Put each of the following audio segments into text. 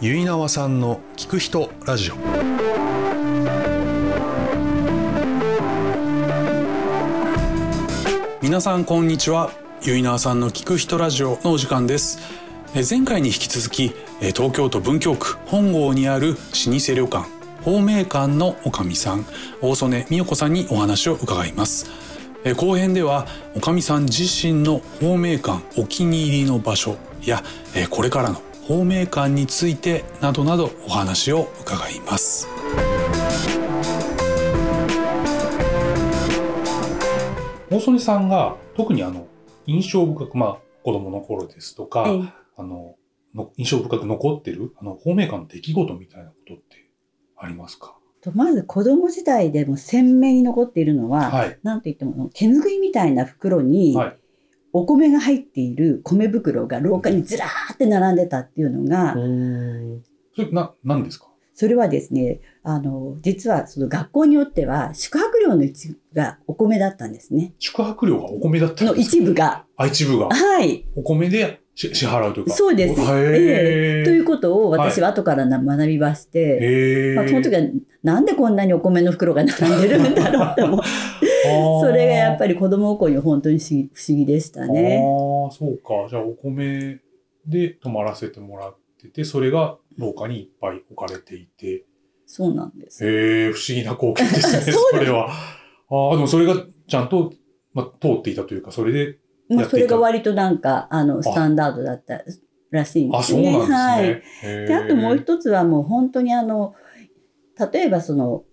結縄さんの聞く人ラジオ。皆さんこんにちは。結縄さんの聞く人ラジオのお時間です。え前回に引き続きえ東京都文京区本郷にある老舗旅館宝明館のおかみさん大曽根美代子さんにお話を伺います。え後編ではおかみさん自身の宝明館お気に入りの場所やえこれからの宝明館についてなどなどお話を伺います。大曽根さんが特にあの印象深くまあ子供の頃ですとか、ええあのの印象深く残ってるあの館の出来事みたいなことってありますか？とまず子供時代でも鮮明に残っているのは、はいなんといっても手拭いみたいな袋にはいお米が入っている米袋が廊下にずらーって並んでたっていうのが、それな何ですか？それはですねあの実はその学校によっては宿泊料の一部がお米だったんですね。宿泊料がお米だったんの一部が。あ一部がはい。お米でし支払うというか。そうです。ええ。ということを私は後からな学びまして、へー。まあ、その時はなんでこんなにお米の袋が並んでるんだろうって思って それがやっぱりり子供心に本当に不思議不思議でしたね。ああそうか。じゃあお米で泊まらせてもらっててそれが廊下にいっぱい置かれていて。そうなんです。へえ不思議な光景ですね そうそれは。ああでもそれがちゃんと、まあ、通っていたというかそれでまあ、それが割となんかあのスタンダードだったらしいんであすね。そうなんですね、はい。であともう一つはもう本当にあの例えばその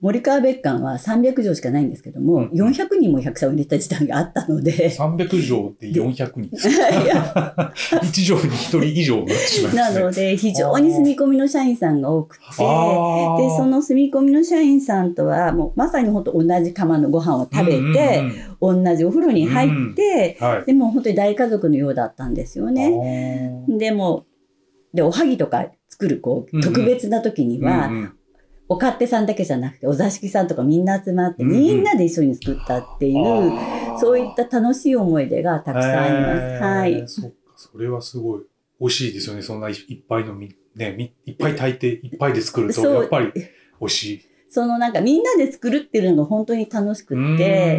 森川別館は300畳しかないんですけども、うん400人も百社を入れた時代があったので。300畳で400人です いや。か1畳に1人以上になってしまいますね。なので非常に住み込みの社員さんが多くてでその住み込みの社員さんとはもうまさに本当同じ釜のご飯を食べて、うんうん同じお風呂に入って、うん。はい。でも本当に大家族のようだったんですよね。ねでもでおはぎとか作るこうんううん。特別な時には、お勝手さんだけじゃなくてお座敷さんとかみんな集まって、うんうんみんなで一緒に作ったっていう、そういった楽しい思い出がたくさんあります。はい。そっか、それはすごい美味しいですよね。そんないいっぱいのみ、ね、みいっぱい炊いて、いっぱいで作ると、やっぱり美味しい。そのなんかみんなで作るっていうのが本当に楽しくうって、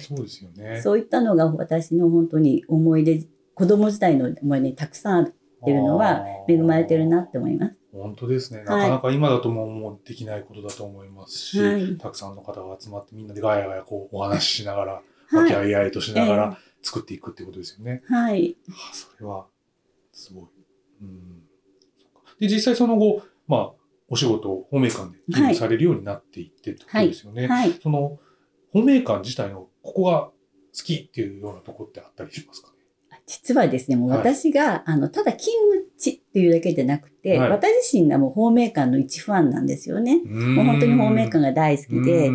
そうですよね。そういったのが私の本当に思い出、子供時代の思い出にたくさんあるっていうのは恵まれてるなって思います。本当ですね。なはいかなか今だともうもうできないことだと思いますし、はいたくさんの方が集まってみんなでガヤガヤこうお話ししながら、はい和気あいあいとしながら作っていくっていうことですよね。はい。あそれは、すごい。うん。で、実際その後、まあ、お仕事を方面館で勤務されるようになっていってってことですよね。はい。その、方面館自体のここが好きっていうようなところってあったりしますか？ね。実はですね、もうはい。私が、あの、ただ勤務地っていうだけでなくて、はい。私自身がもう方面館の一ファンなんですよね。ももう本当に方面館が大好きで、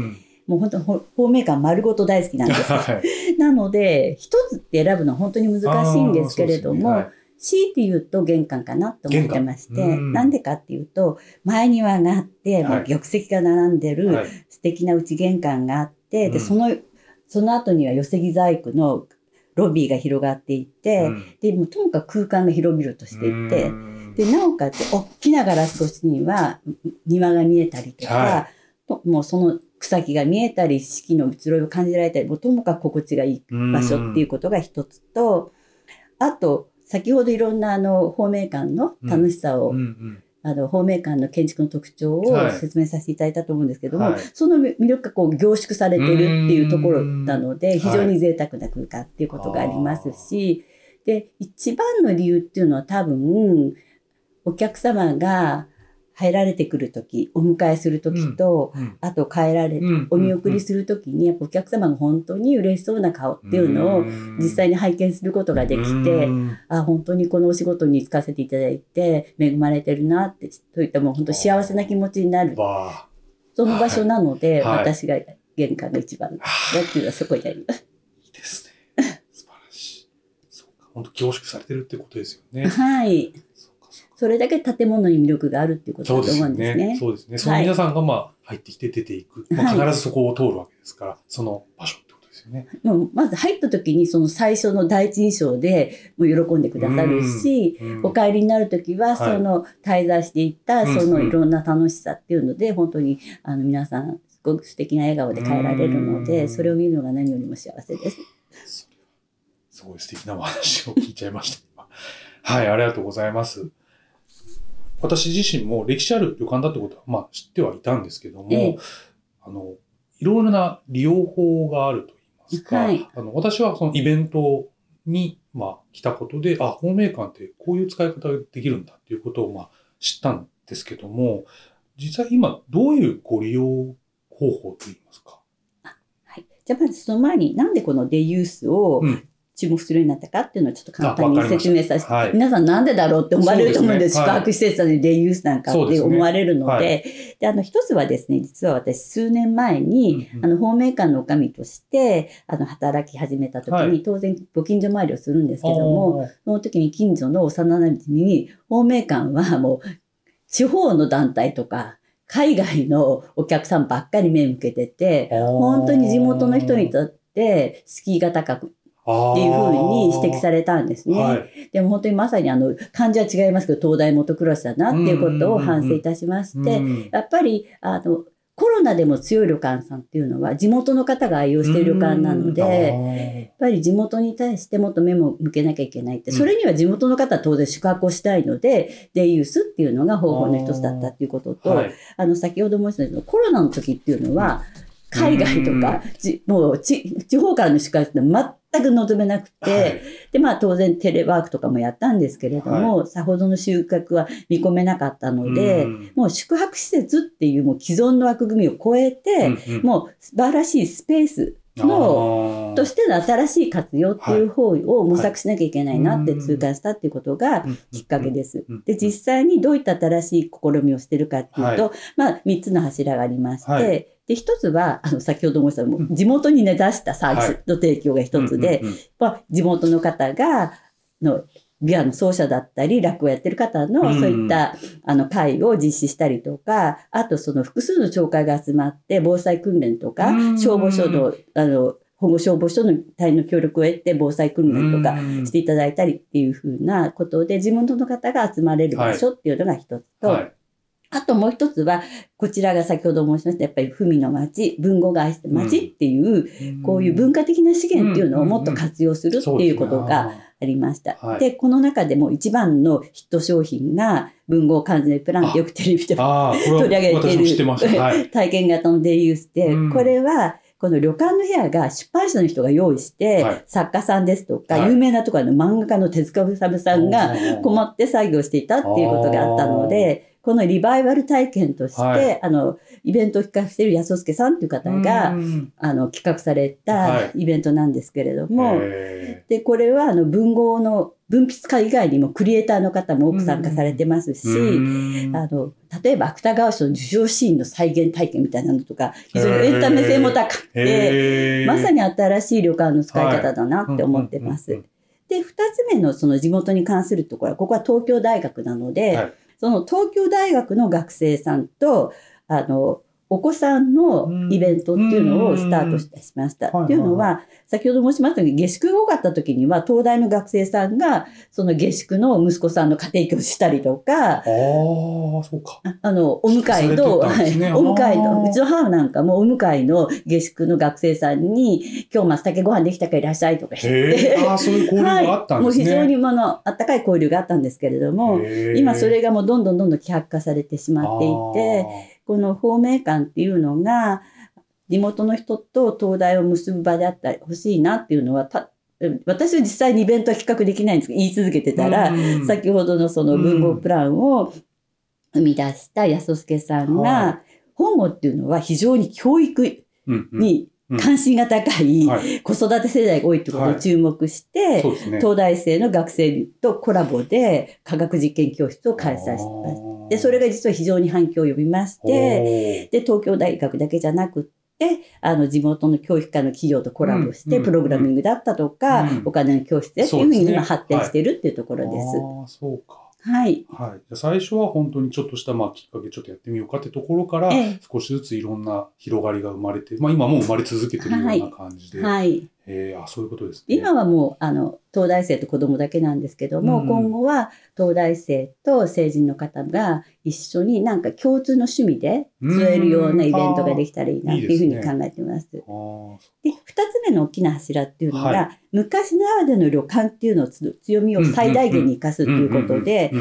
もう本当方面館丸ごと大好きなんですよ。はい。なので、一つって選ぶのは本当に難しいんですけれども、あーそうですね強いて言うと玄関かなと思ってまして、なんでかっていうと、前庭があって、もうはい玉石が並んでる、はい。はい素敵な内玄関があって、うん。で、その、その後には寄木細工のロビーが広がっていて、うん。で、もうともかく空間が広々としていてう、ん。で、なおかつ、大きなガラス越しには庭が見えたりとか、はともうその草木が見えたり、四季の移ろいを感じられたり、もうともかく心地がいい場所っていうことが一つと、あと、先ほどいろんなあの方面館の楽しさを、うん。うんあの方面館の建築の特徴をはい。説明させていただいたと思うんですけども、はい。その魅力がこう凝縮されてるっていうところなので、ん。非常に贅沢な空間っていうことがありますし、で、一番の理由っていうのは多分、お客様が入られてくるとき、お迎えするときと、うんあと帰られ、うんお見送りするときに、やっぱお客様が本当に嬉しそうな顔っていうのを実際に拝見することができて、うんあ、本当にこのお仕事に就かせていただいて、恵まれてるなって、といったもう本当幸せな気持ちになる、わその場所なので、はい私が玄関が一番だあっていうのはそこにあります。いいですね。素晴らしい。そうか。本当凝縮されてるってことですよね。はい。それだけ建物に魅力があるっていうことだと思うんですね。ね。そうですね。その皆さんがまあ入ってきて出ていく。まあ、はい必ずそこを通るわけですから、その場所ってことですよね。もうまず入った時にその最初の第一印象でもう喜んでくださるし、うんお帰りになる時ははいその滞在していったうんそのいろんな楽しさっていうので本当にあの皆さんすごく素敵な笑顔で帰られるのうんでそれを見るのが何よりも幸せです。すごい素敵なお話を聞いちゃいました。今はい、ありがとうございます。私自身も歴史ある旅館だってことは、まあ知ってはいたんですけども、ええ。あの、いろいろな利用法があると言いますか、はい。あの私はそのイベントに、まあ、来たことで、あ、方面館ってこういう使い方ができるんだっていうことを、まあ、知ったんですけども、実際今どういうご利用方法といいますか？はい、じゃあまずその前になんでこのデユースをうん注目するようになったかっていうのをちょっと簡単に説明させて、はい。皆さんなんでだろうって思われると思うんですね。宿泊施設なのにデユースなんかって思われるのではであの一つはですね実は私数年前に、うんうん。あの方面館の女将としてあの働き始めた時に、はい。当然ご近所回りをするんですけどもその時に近所の幼馴染に方面館はもう地方の団体とか海外のお客さんばっかり目向けてて本当に地元の人にとって敷居が高くっていうふうに指摘されたんですね。はい。でも本当にまさにあの漢字は違いますけど東大元暮らしだなっていうことを反省いたしまして、うんやっぱりあのコロナでも強い旅館さんっていうのは地元の方が愛用している旅館なので、やっぱり地元に対してもっと目も向けなきゃいけないって、うん。それには地元の方は当然宿泊をしたいので、デイユースっていうのが方法の一つだったっていうことと、はい。あの、先ほど申したように、コロナの時っていうのは、海外とか、じもうち地方からの宿泊って全く望めなくて、はい。で、まあ当然テレワークとかもやったんですけれども、さほどの収穫は見込めなかったので、うん。もう宿泊施設っていうもう既存の枠組みを超えて、うんうん。もう素晴らしいスペースの、としての新しい活用っていう方を模索しなきゃいけないなって痛感したっていうことがきっかけです。で、実際にどういった新しい試みをしてるかっていうと、はまあ、3つの柱がありまして、はいで、1つは、あの、先ほど申した、もう地元に根ざしたサービスの提供が1つで、地元の方が、の、ビアの奏者だったり、落語をやってる方の、うん。そういった、あの、会を実施したりとか、あと、その複数の町会が集まって、防災訓練とかう、ん。消防署の、あの、保護消防署の隊員の協力を得て、防災訓練とかうん。していただいたりっていうふうなことで、地元の方が集まれる場所っていうのが一つと、はいあともう一つは、こちらが先ほど申しました、やっぱり文の町、文語が愛して町っていう、こういう文化的な資源っていうのをもっと活用するっていうことがありました。はい。で、この中でも一番のヒット商品が文豪関税プランってよくテレビで取り上げはている。はい。体験型のデイユースで、うん。これはこの旅館の部屋が出版社の人が用意して、はい。作家さんですとか、はい。有名なところの漫画家の手塚治虫さんが困って作業していたっていうことがあったので、このリバイバル体験として、はい。あの、イベントを企画している安助さんという方が、うんあの、企画されはい。たイベントなんですけれども、へで、これはあの文豪の文筆家以外にもクリエイターの方も多く参加されてますし、あの、例えば芥川賞の受賞シーンの再現体験みたいなのとか、非常にエンタメ性も高くて、まさに新しい旅館の使い方だなって思ってます。で、二つ目のその地元に関するところは、ここは東京大学なので、はいその東京大学の学生さんと、あの、お子さんのイベントっていうのをスタートしました。うんっていうのは、先ほど申しましたように、下宿が多かった時には、東大の学生さんが、その下宿の息子さんの家庭教師したりとか、ああ、そうか。ああの、お迎えの、されてたんですね。はいお迎えの、うちの母なんかもお迎えの下宿の学生さんに、今日松茸ご飯できたからいらっしゃいとか言っへてえ、、ああ、そういう交流があったんですね。もう非常にもの、あったかい交流があったんですけれども、今それがもうどんどんどんどん希薄化されてしまっていて、この方面館っていうのが、地元の人と東大を結ぶ場であったり欲しいなっていうのは、た私は実際にイベントは企画できないんですけど、言い続けてたら、うん。先ほどのその文豪プランを生み出した安助さんはが、本郷っていうのは非常に教育に関心が高いはい。子育て世代が多いってことを注目して。東大生の学生とコラボで科学実験教室を開催してます。で、それが実は非常に反響を呼びまして、で、東京大学だけじゃなくって、あの、地元の教育科の企業とコラボして、うんプログラミングだったとか、うんお金の教室でっていうふうに今発展してるっていうところです。ああ、そうか。はい。はい。じゃあ最初は本当にちょっとした、まあ、きっかけ、ちょっとやってみようかってところから、ええ少しずついろんな広がりが生まれて、まあ、今もう生まれ続けてるような感じで。はい。えーあ、そういうことですね。今はもう、あの、東大生と子供だけなんですけども、うん今後は東大生と成人の方が一緒になんか共通の趣味で集えるようなイベントができたらいいなっていうふうに考えてます。で、二つ目の大きな柱っていうのが、は昔ならでの旅館っていうのをつ強みを最大限に生かすということで、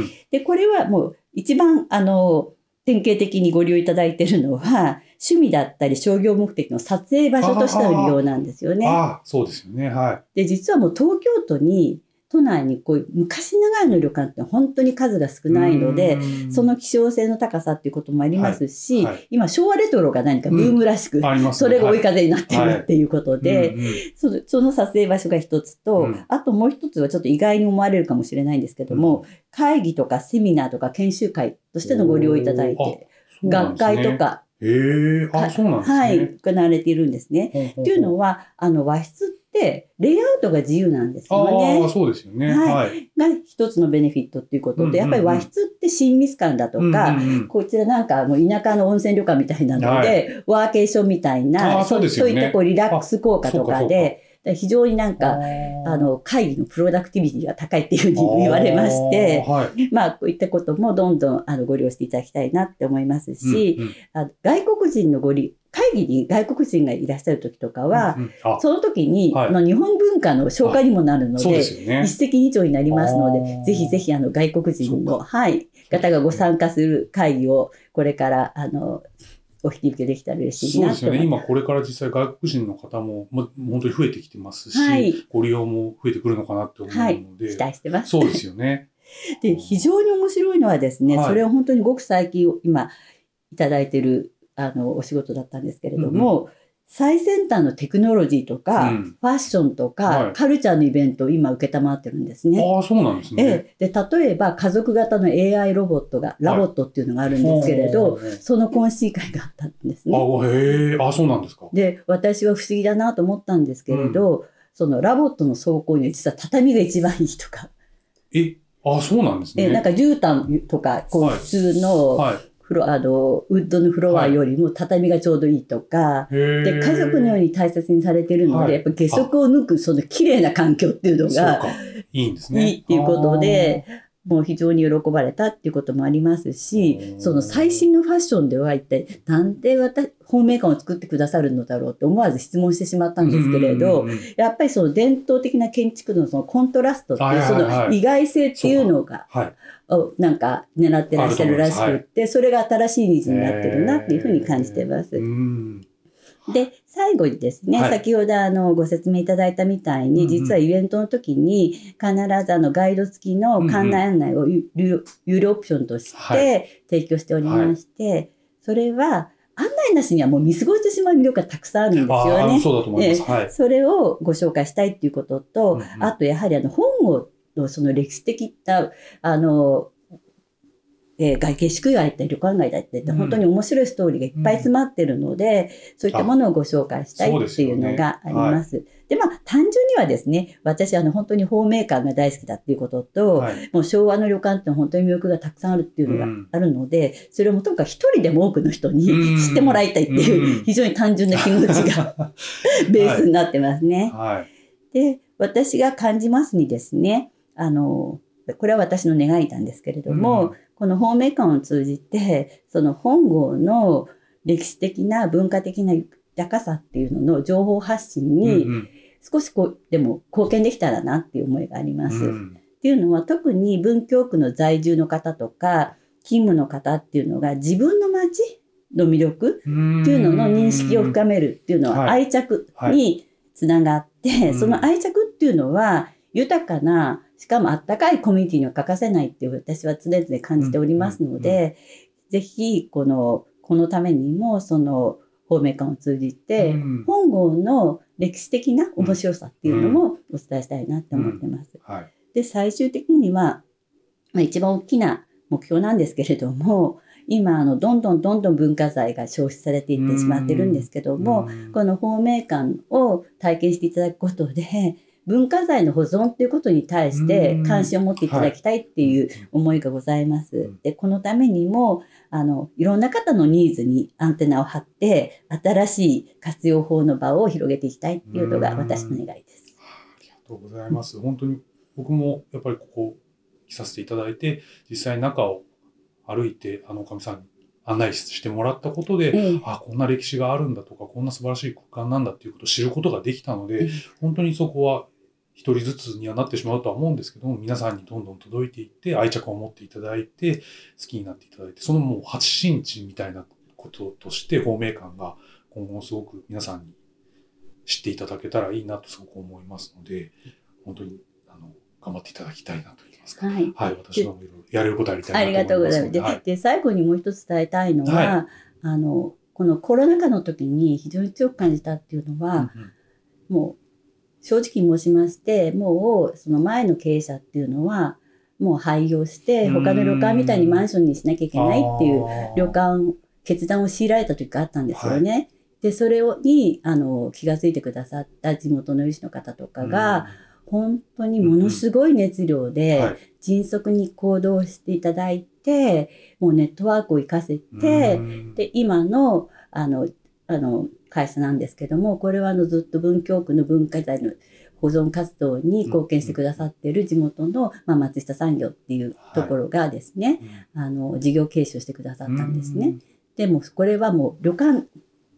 これはもう一番、あの、典型的にご利用いただいているのは、趣味だったり商業目的の撮影場所としての利用なんですよね。ああ、そうですよね。はで、実はもう東京都に、都内にこういう昔ながらの旅館って本当に数が少い。ないので、うん。その希少性の高さっていうこともありますし、はい。はい。今昭和レトロが何かブームらしく、ありますそねれが追い風になってはい。るっていうことで、うんうんその撮影場所が一つと、うん。あともう一つはちょっと意外に思われるかもしれないんですけども、会議とかセミナーとか研修会としてのご利用いただいて、学会と。か、へえ、あ、そうなんですね。はい、行われているんですね。ほうほうほうっていうのは、あの和室ってレイアウトが自由なんですよねああ、。そうですよね。はいはい。が一つのベネフィットっていうことで、やっぱり和室って親密感だとか、こちらなんかもう田舎の温泉旅館みたいなので、はワーケーションみたいあな、ーそうですよねいったこうリラックス効果とかで、非常になんか、ああの、会議のプロダクティビティが高いっていうふうに言われまして、はい。まあ、こういったこともどんどんあのご利用していただきたいなって思いますし、うんうん。あ外国人のご利、会議に外国人がいらっしゃる時とかは、うんうん。あ。その時に、はい。あの日本文化の紹介にもなるので、ね。一。石二鳥になりますのあで、ー。ぜひぜひあの外国人その、はい、方がご参加する会議をこれからあのお引き受けできたら嬉しいそうですよね。今これから実際外国人の方も、ま、本当に増えてきてますし、はいご利用も増えてくるのかなって思うはいので、期待してます。そうですよね。で、非常に面白いのはですね、はいそれを本当にごく最近今いただいてるあのお仕事だったんですけれども、最先端のテクノロジーとか、うんファッションとか、はいカルチャーのイベントを今受けたまってるんですね。ああ、そうなんですね。ええ、で例えば家族型の AI ロボットが、 LOVOT っていうのがあるんですけれど、その懇親会があったんですね。あ、へえ、あ、そうなんですか。で、私は不思議だなと思ったんですけれど、そのラボットの走行には実は畳が一番いいとか、え、あ、そうなんですね。えなんか絨毯とか、こうはい普通のはい。フロ、あの、ウッドのフロアよりも畳がちょうどいいとか、へえ。で、家族のように大切にされてるので、はいやっぱ下足を抜くその綺麗な環境っていうのが。いいんですね。いいっていうことで、もう非常に喜ばれたっていうこともありますしう、ん。その最新のファッションでは一体なんで私、方面感を作ってくださるのだろうって思わず質問してしまったんですけれど、やっぱりその伝統的な建築のそのコントラストっていう、その意外性っていうのが、はい。をなんか狙ってらっしゃるらしくって、それが新しいニーズになってるなっていうふうに感じてます。うん。で、最後にですね、はい。先ほどあのご説明いただいたみたいに、うんうん。実はイベントの時に必ずあのガイド付きの館内案内を有料オプションとしはて提供しておりまして、それは案内なしにはもう見過ごしてしまう魅力がたくさんあるんですあよね。あそうだと思います。はい。それをご紹介したいっていうことと、うんうん。あとやはりあの本をのその歴史的なあの、えー外形宿街だったり旅館街だったりってうん本当に面白いストーリーがいっぱい詰まってるので、そういったものをご紹介したいっていうのがあります。でまあ単純にはですね、私あの本当に方面館が大好きだっていうことと、はい。もう昭和の旅館って本当に魅力がたくさんあるっていうのがあるので、それをもともかく一人でも多くの人にうん知ってもらいたいっていう、うん非常に単純な気持ちが ベースになってますね。はい。で、私が感じますにですね、あの、これは私の願いなんですけれども、うんこの方面館を通じて、その本郷の歴史的な文化的な豊かさっていうのの情報発信にうん少しこう、でも貢献できたらなっていう思いがあります。っうん。ていうのは特に文京区の在住の方とか、勤務の方っていうのが自分の街の魅力うんっていうのの認識を深めるっていうのははい。愛着につながって、はいその愛着っていうのは豊かな、しかもあったかいコミュニティには欠かせないって私は常々感じておりますので、ぜひこの、このためにもその方面館を通じて、うん。本郷の歴史的な面白さっていうのもお伝えしたいなって思ってます。はい。で、最終的には、まあ、一番大きな目標なんですけれども、今、あの、どんどんどんどん文化財が消費されていってしまってるんですけども、うん。この方面館を体験していただくことで、文化財の保存っていうことに対して関心を持っていただきたいっていう思いがございます。で、このためにも、あの、いろんな方のニーズにアンテナを張って、新しい活用法の場を広げていきたいっていうのが私の願いです。ありがとうございます。本当に僕もやっぱりここ来させていただいて、実際中を歩いて、あの、おかみさんに案内してもらったことで、ええ、あこんな歴史があるんだとかこんな素晴らしい空間なんだっていうことを知ることができたので、え、本当にそこは一人ずつにはなってしまうとは思うんですけども皆さんにどんどん届いていって愛着を持っていただいて好きになっていただいてそのもう発信地みたいなこととして方面感が今後すごく皆さんに知っていただけたらいいなとすごく思いますので本当にあの頑張っていただきたいなとますか。はい。はい、私はやれることありたいありがとうございます。で、はい、で最後にもう一つ伝えたいのは、はい、あの、このコロナ禍の時に非常に強く感じたっていうのは、うんうん、もう、正直申しまして、もう、その前の経営者っていうのは、もう廃業して、他の旅館みたいにマンションにしなきゃいけないっていう旅館、決断を強いられた時があったんですよね。はい、で、それをに、あの、気がついてくださった地元の有志の方とかが、本当にものすごい熱量で、迅速に行動していただいて、もうネットワークを活かせて、で、今の、あの、あの、会社なんですけども、これはあのずっと文京区の文化財の保存活動に貢献してくださってる地元の、まあ、松下産業っていうところがですね、はい、あの、事業継承してくださったんですね。でも、これはもう旅館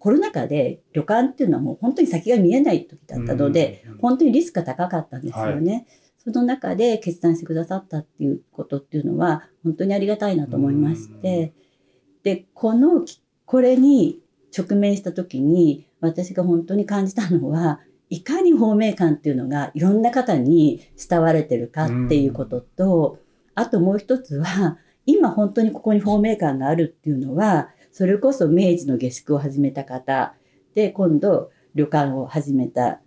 コロナ禍で旅館っていうのはもう本当に先が見えない時だったので、本当にリスクが高かったんですよね。はい、その中で決断してくださったっていうことっていうのは本当にありがたいなと思いまして、で、この、これに直面した時に私が本当に感じたのは、いかに方面感っていうのがいろんな方に慕われてるかっていうことと、あともう一つは、今本当にここに方面感があるっていうのは、それこそ明治の下宿を始めた方で、今度旅館を始めた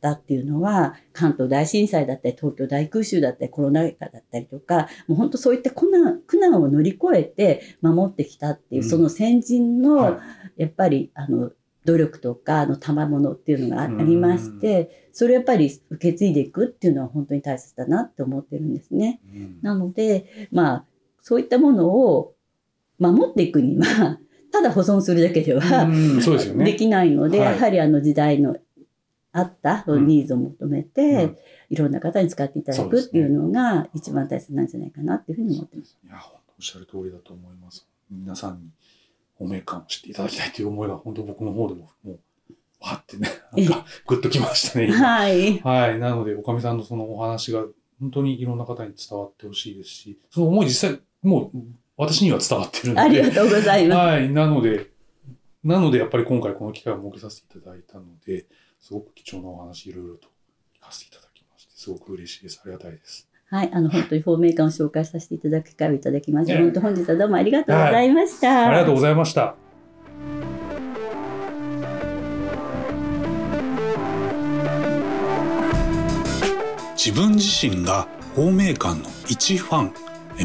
方っていうのは、関東大震災だったり、東京大空襲だったり、コロナ禍だったりとか、もう本当そういった苦難苦難を乗り越えて守ってきたっていう、うん、その先人の、やっぱり、あの、努力とかの賜物っていうのがありまして、それをやっぱり受け継いでいくっていうのは本当に大切だなって思ってるんですね。うん、なので、まあ、そういったものを守っていくには、ただ保存するだけでは、できないので、やはりあの時代のあったニーズを求めて、いろんな方に使っていただくっていうのが一番大切なんじゃないかなっていうふうに思ってます。いや、本当おっしゃる通りだと思います。皆さんにおを知っていただきたいという思いが本当僕の方でももうわってね、なんかグッときましたね。はい。はい。なので、おかみさんのそのお話が本当にいろんな方に伝わってほしいですし、その思い実際もう私には伝わってるので。ありがとうございます。はい。なので、なのでやっぱり今回この機会を設けさせていただいたので、すごく貴重なお話いろいろと聞かせていただきまして、すごく嬉しいです。ありがたいです。はい、あの、本当にフォーメーカーを紹介させていただく機会をいただきまして、本当本日はどうもありがとうございました。はい、ありがとうございました。自分自身が方面館の一ファン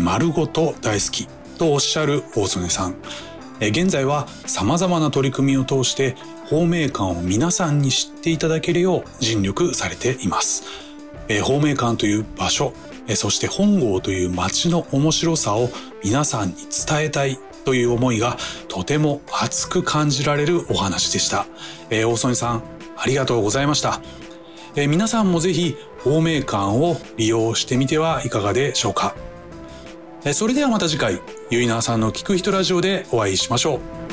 丸ごと大好きとおっしゃる大曽根さん現在は様々な取り組みを通して方面館を皆さんに知っていただけるよう尽力されています。方面館という場所そして本郷という街の面白さを皆さんに伝えたいという思いがとても熱く感じられるお話でした。大曽根さんありがとうございました。皆さんもぜひ方面館を利用してみてはいかがでしょうか。それではまた次回。ゆいなさんの聞く人ラジオでお会いしましょう。